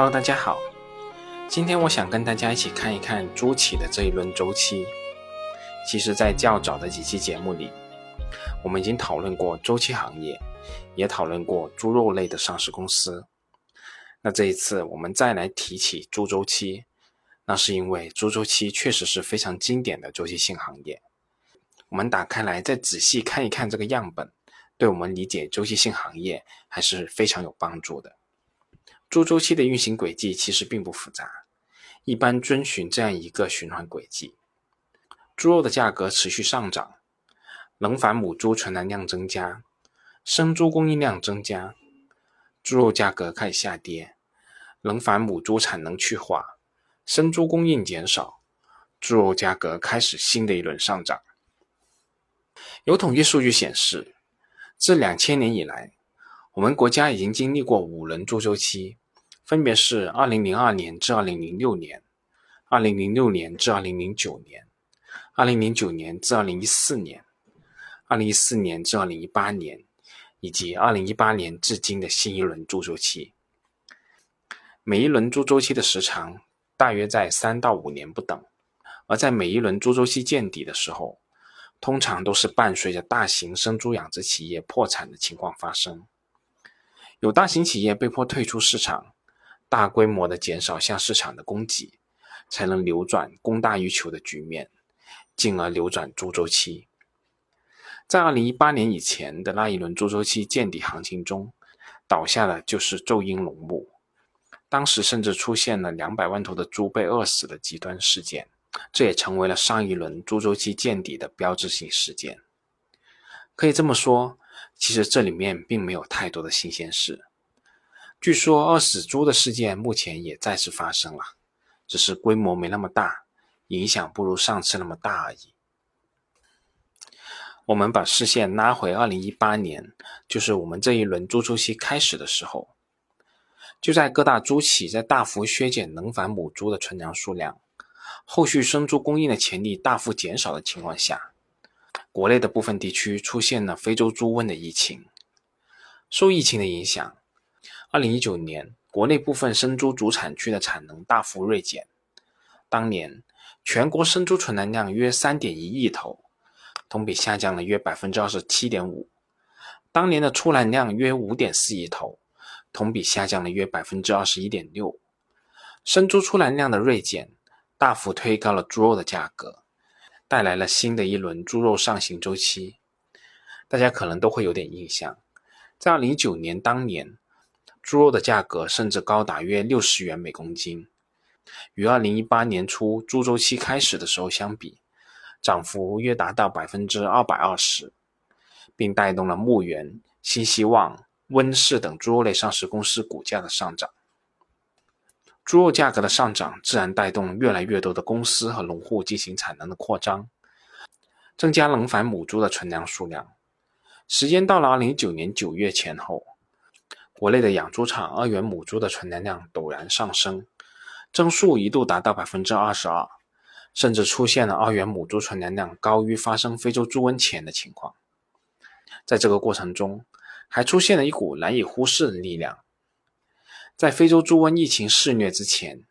Hello，大家好，今天我想跟大家一起看一看猪企的这一轮周期。其实，在较早的几期节目里，我们已经讨论过周期行业，也讨论过猪肉类的上市公司。那这一次我们再来提起猪周期，那是因为猪周期确实是非常经典的周期性行业。我们打开来再仔细看一看这个样本，对我们理解周期性行业还是非常有帮助的。猪周期的运行轨迹其实并不复杂，一般遵循这样一个循环轨迹：猪肉的价格持续上涨，冷返母猪存栏量增加，生猪供应量增加，猪肉价格开始下跌，冷返母猪产能去化，生猪供应减少，猪肉价格开始新的一轮上涨。有统计数据显示，自两千年以来，我们国家已经经历过五轮猪周期。分别是二零零二年至二零零六年，二零零六年至二零零九年，二零零九年至二零一四年，二零一四年至二零一八年，以及二零一八年至今的新一轮猪周期。每一轮猪周期的时长大约在三到五年不等，而在每一轮猪周期见底的时候，通常都是伴随着大型生猪养殖企业破产的情况发生，有大型企业被迫退出市场。大规模的减少向市场的供给，才能扭转供大于求的局面，进而扭转猪周期。在二零一八年以前的那一轮猪周期见底行情中，倒下的就是昼鹰农牧，当时甚至出现了两百万头的猪被饿死的极端事件，这也成为了上一轮猪周期见底的标志性事件。可以这么说，其实这里面并没有太多的新鲜事。据说饿死猪的事件目前也再次发生了，只是规模没那么大，影响不如上次那么大而已。我们把视线拉回二零一八年，就是我们这一轮猪周期开始的时候，就在各大猪企在大幅削减能繁母猪的存粮数量，后续生猪供应的潜力大幅减少的情况下，国内的部分地区出现了非洲猪瘟的疫情，受疫情的影响。二零一九年，国内部分生猪主产区的产能大幅锐减。当年，全国生猪存栏量约三点一亿头，同比下降了约百分之二十七点五。当年的出栏量约五点四亿头，同比下降了约百分之二十一点六。生猪出栏量的锐减，大幅推高了猪肉的价格，带来了新的一轮猪肉上行周期。大家可能都会有点印象，在二零一九年当年。猪肉的价格甚至高达约六十元每公斤，与二零一八年初猪周期开始的时候相比，涨幅约达到百分之二百二十，并带动了牧原、新希望、温氏等猪肉类上市公司股价的上涨。猪肉价格的上涨，自然带动越来越多的公司和农户进行产能的扩张，增加冷繁母猪的存粮数量。时间到了二零一九年九月前后。国内的养猪场二元母猪的存栏量陡然上升，增速一度达到百分之二十二，甚至出现了二元母猪存栏量高于发生非洲猪瘟前的情况。在这个过程中，还出现了一股难以忽视的力量。在非洲猪瘟疫情肆虐之前，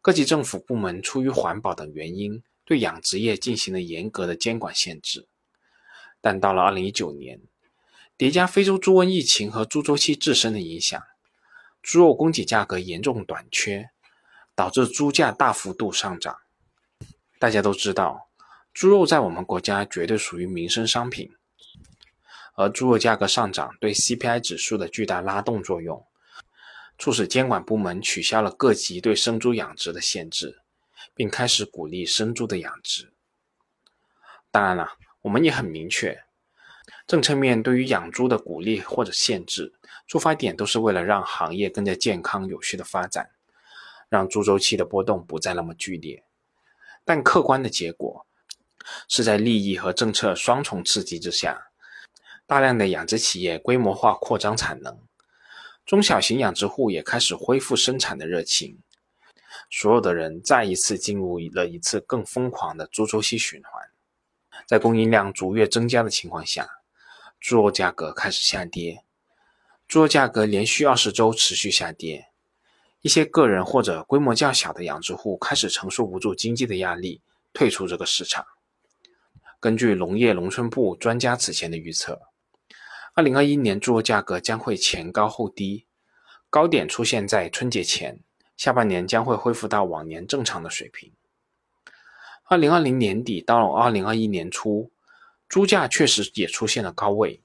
各级政府部门出于环保等原因，对养殖业进行了严格的监管限制。但到了二零一九年，叠加非洲猪瘟疫情和猪周期自身的影响，猪肉供给价格严重短缺，导致猪价大幅度上涨。大家都知道，猪肉在我们国家绝对属于民生商品，而猪肉价格上涨对 CPI 指数的巨大拉动作用，促使监管部门取消了各级对生猪养殖的限制，并开始鼓励生猪的养殖。当然了，我们也很明确。政策面对于养猪的鼓励或者限制，出发点都是为了让行业更加健康有序的发展，让猪周期的波动不再那么剧烈。但客观的结果是在利益和政策双重刺激之下，大量的养殖企业规模化扩张产能，中小型养殖户也开始恢复生产的热情，所有的人再一次进入了一次更疯狂的猪周期循环。在供应量逐月增加的情况下，猪肉价格开始下跌。猪肉价格连续二十周持续下跌，一些个人或者规模较小的养殖户开始承受不住经济的压力，退出这个市场。根据农业农村部专家此前的预测，二零二一年猪肉价格将会前高后低，高点出现在春节前，下半年将会恢复到往年正常的水平。二零二零年底到二零二一年初，猪价确实也出现了高位，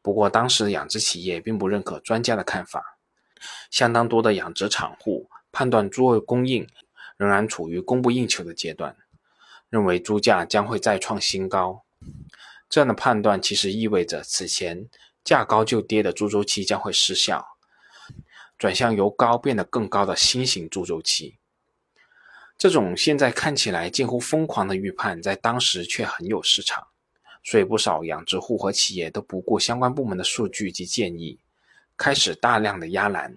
不过当时养殖企业并不认可专家的看法，相当多的养殖场户判断猪肉供应仍然处于供不应求的阶段。认为猪价将会再创新高，这样的判断其实意味着此前价高就跌的猪周期将会失效，转向由高变得更高的新型猪周期。这种现在看起来近乎疯狂的预判，在当时却很有市场，所以不少养殖户和企业都不顾相关部门的数据及建议，开始大量的压栏，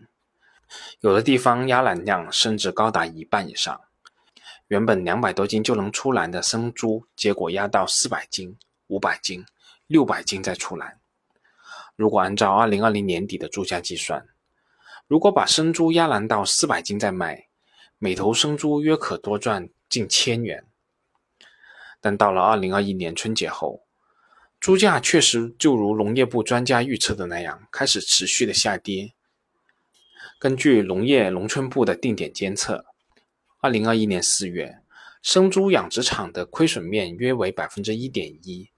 有的地方压栏量甚至高达一半以上。原本两百多斤就能出栏的生猪，结果压到四百斤、五百斤、六百斤再出栏。如果按照二零二零年底的猪价计算，如果把生猪压栏到四百斤再卖，每头生猪约可多赚近千元。但到了二零二一年春节后，猪价确实就如农业部专家预测的那样，开始持续的下跌。根据农业农村部的定点监测。二零二一年四月，生猪养殖场的亏损面约为百分之一点一，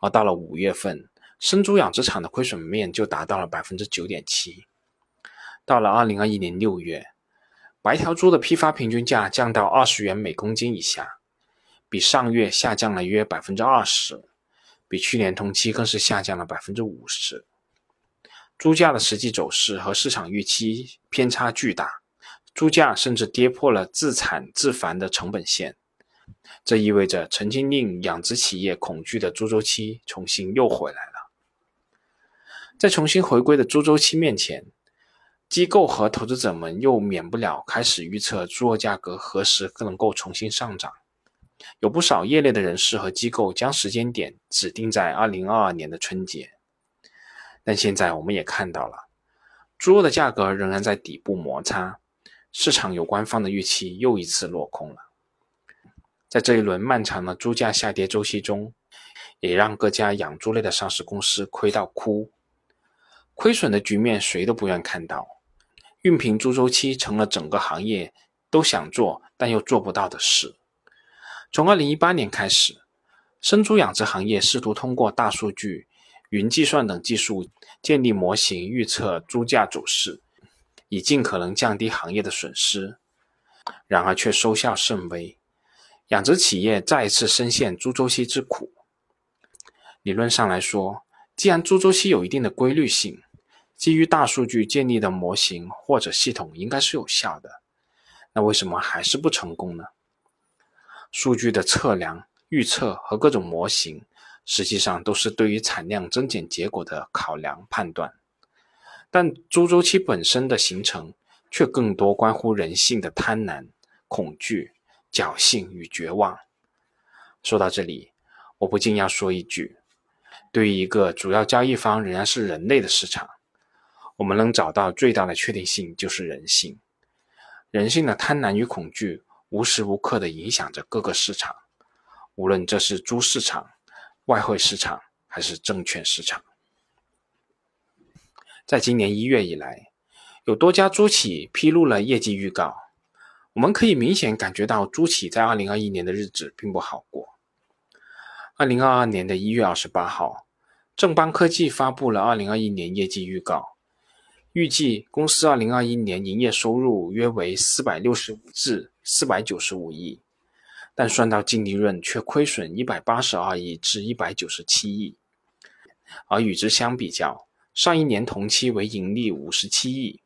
而到了五月份，生猪养殖场的亏损面就达到了百分之九点七。到了二零二一年六月，白条猪的批发平均价降到二十元每公斤以下，比上月下降了约百分之二十，比去年同期更是下降了百分之五十。猪价的实际走势和市场预期偏差巨大。猪价甚至跌破了自产自繁的成本线，这意味着曾经令养殖企业恐惧的猪周期重新又回来了。在重新回归的猪周期面前，机构和投资者们又免不了开始预测猪肉价格何时更能够重新上涨。有不少业内的人士和机构将时间点指定在二零二二年的春节，但现在我们也看到了，猪肉的价格仍然在底部摩擦。市场有关方的预期又一次落空了，在这一轮漫长的猪价下跌周期中，也让各家养猪类的上市公司亏到哭。亏损的局面谁都不愿看到，熨平猪周期成了整个行业都想做但又做不到的事。从二零一八年开始，生猪养殖行业试图通过大数据、云计算等技术建立模型，预测猪价走势。以尽可能降低行业的损失，然而却收效甚微，养殖企业再次深陷猪周期之苦。理论上来说，既然猪周期有一定的规律性，基于大数据建立的模型或者系统应该是有效的，那为什么还是不成功呢？数据的测量、预测和各种模型，实际上都是对于产量增减结果的考量判断。但猪周期本身的形成，却更多关乎人性的贪婪、恐惧、侥幸与绝望。说到这里，我不禁要说一句：对于一个主要交易方仍然是人类的市场，我们能找到最大的确定性就是人性。人性的贪婪与恐惧，无时无刻地影响着各个市场，无论这是猪市场、外汇市场还是证券市场。在今年一月以来，有多家猪企披露了业绩预告。我们可以明显感觉到，朱企在二零二一年的日子并不好过。二零二二年的一月二十八号，正邦科技发布了二零二一年业绩预告，预计公司二零二一年营业收入约为四百六十五至四百九十五亿，但算到净利润却亏损一百八十二亿至一百九十七亿，而与之相比较。上一年同期为盈利五十七亿，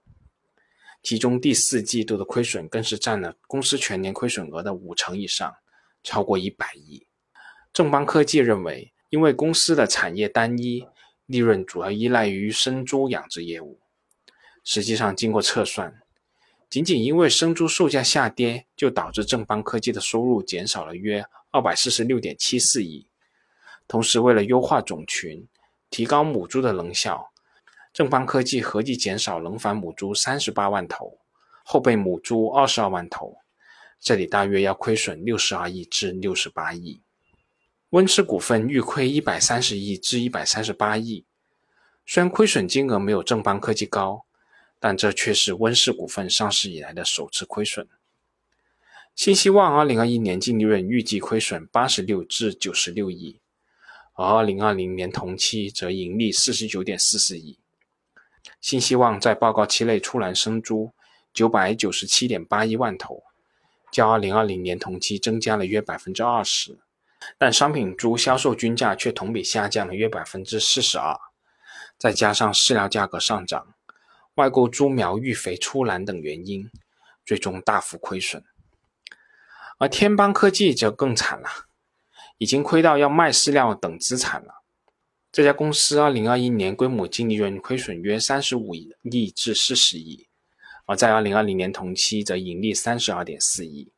其中第四季度的亏损更是占了公司全年亏损额的五成以上，超过一百亿。正邦科技认为，因为公司的产业单一，利润主要依赖于生猪养殖业务。实际上，经过测算，仅仅因为生猪售价下跌，就导致正邦科技的收入减少了约二百四十六点七四亿。同时，为了优化种群，提高母猪的能效。正邦科技合计减少能繁母猪三十八万头，后备母猪二十二万头，这里大约要亏损六十二亿至六十八亿。温氏股份预亏一百三十亿至一百三十八亿，虽然亏损金额没有正邦科技高，但这却是温氏股份上市以来的首次亏损。新希望二零二一年净利润预计亏损八十六至九十六亿，而二零二零年同期则盈利四十九点四四亿。新希望在报告期内出栏生猪九百九十七点八一万头，较二零二零年同期增加了约百分之二十。但商品猪销售均价却同比下降了约百分之四十二，再加上饲料价格上涨、外购猪苗育肥出栏等原因，最终大幅亏损。而天邦科技则更惨了，已经亏到要卖饲料等资产了。这家公司二零二一年规模净利润亏损约三十五亿至四十亿，而在二零二零年同期则盈利三十二点四亿。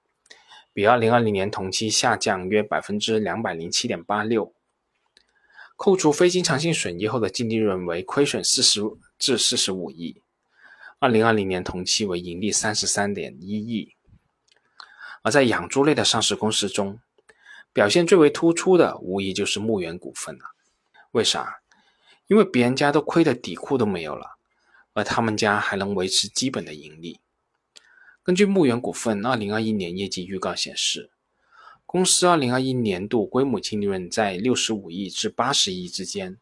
比二零二零年同期下降约百分之两百零七点八六，扣除非经常性损益后的净利润为亏损四十至四十五亿，二零二零年同期为盈利三十三点一亿。而在养猪类的上市公司中，表现最为突出的无疑就是牧原股份了。为啥？因为别人家都亏的底裤都没有了，而他们家还能维持基本的盈利。根据牧原股份二零二一年业绩预告显示，公司二零二一年度规模净利润在六十五亿至八十亿之间，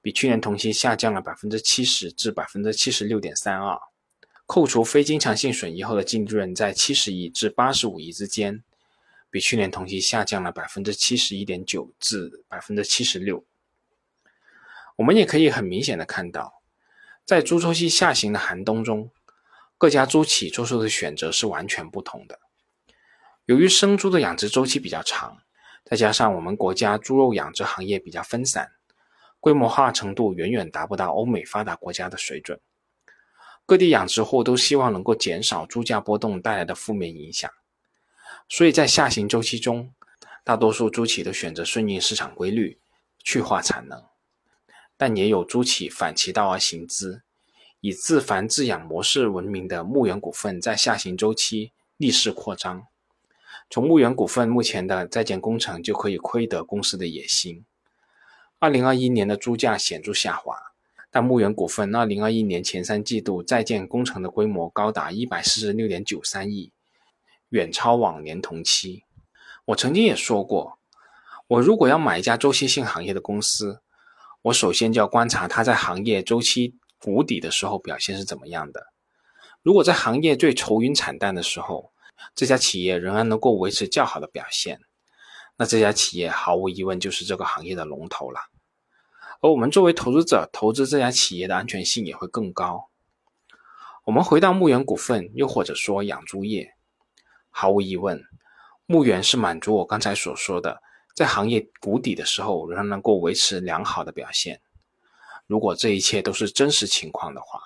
比去年同期下降了百分之七十至百分之七十六点三二。扣除非经常性损益后的净利润在七十亿至八十五亿之间，比去年同期下降了百分之七十一点九至百分之七十六。我们也可以很明显的看到，在猪周期下行的寒冬中。各家猪企做出的选择是完全不同的。由于生猪的养殖周期比较长，再加上我们国家猪肉养殖行业比较分散，规模化程度远远达不到欧美发达国家的水准。各地养殖户都希望能够减少猪价波动带来的负面影响，所以在下行周期中，大多数猪企都选择顺应市场规律，去化产能。但也有猪企反其道而行之。以自繁自养模式闻名的牧原股份，在下行周期逆势扩张。从牧原股份目前的在建工程就可以窥得公司的野心。二零二一年的猪价显著下滑，但牧原股份二零二一年前三季度在建工程的规模高达一百四十六点九三亿，远超往年同期。我曾经也说过，我如果要买一家周期性行业的公司，我首先就要观察它在行业周期。谷底的时候表现是怎么样的？如果在行业最愁云惨淡的时候，这家企业仍然能够维持较好的表现，那这家企业毫无疑问就是这个行业的龙头了。而我们作为投资者，投资这家企业的安全性也会更高。我们回到牧原股份，又或者说养猪业，毫无疑问，牧原是满足我刚才所说的，在行业谷底的时候仍然能够维持良好的表现。如果这一切都是真实情况的话，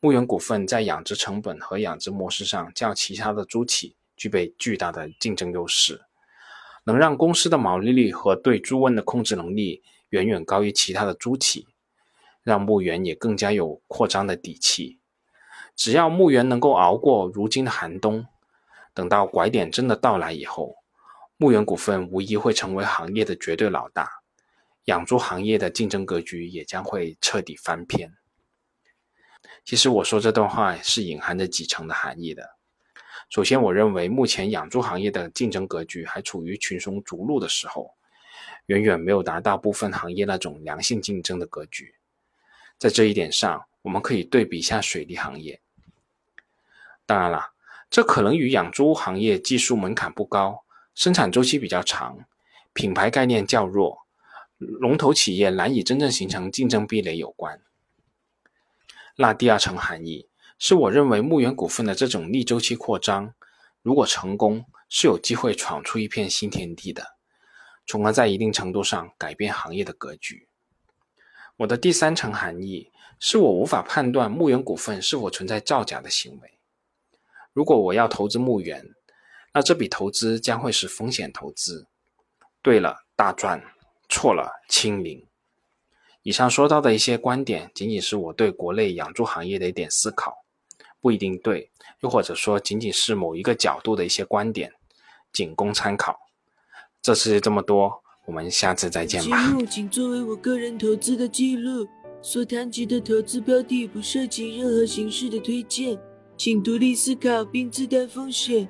牧原股份在养殖成本和养殖模式上较其他的猪企具备巨大的竞争优势，能让公司的毛利率和对猪瘟的控制能力远远高于其他的猪企，让牧原也更加有扩张的底气。只要牧原能够熬过如今的寒冬，等到拐点真的到来以后，牧原股份无疑会成为行业的绝对老大。养猪行业的竞争格局也将会彻底翻篇。其实我说这段话是隐含着几层的含义的。首先，我认为目前养猪行业的竞争格局还处于群雄逐鹿的时候，远远没有达到部分行业那种良性竞争的格局。在这一点上，我们可以对比一下水利行业。当然了，这可能与养猪行业技术门槛不高、生产周期比较长、品牌概念较弱。龙头企业难以真正形成竞争壁垒有关。那第二层含义是我认为牧原股份的这种逆周期扩张，如果成功，是有机会闯出一片新天地的，从而在一定程度上改变行业的格局。我的第三层含义是我无法判断牧原股份是否存在造假的行为。如果我要投资牧原，那这笔投资将会是风险投资。对了，大赚。错了，清零。以上说到的一些观点，仅仅是我对国内养猪行业的一点思考，不一定对，又或者说仅仅是某一个角度的一些观点，仅供参考。这次这么多，我们下次再见吧。节目仅作为我个人投资的记录，所谈及的投资标的不涉及任何形式的推荐，请独立思考并自担风险。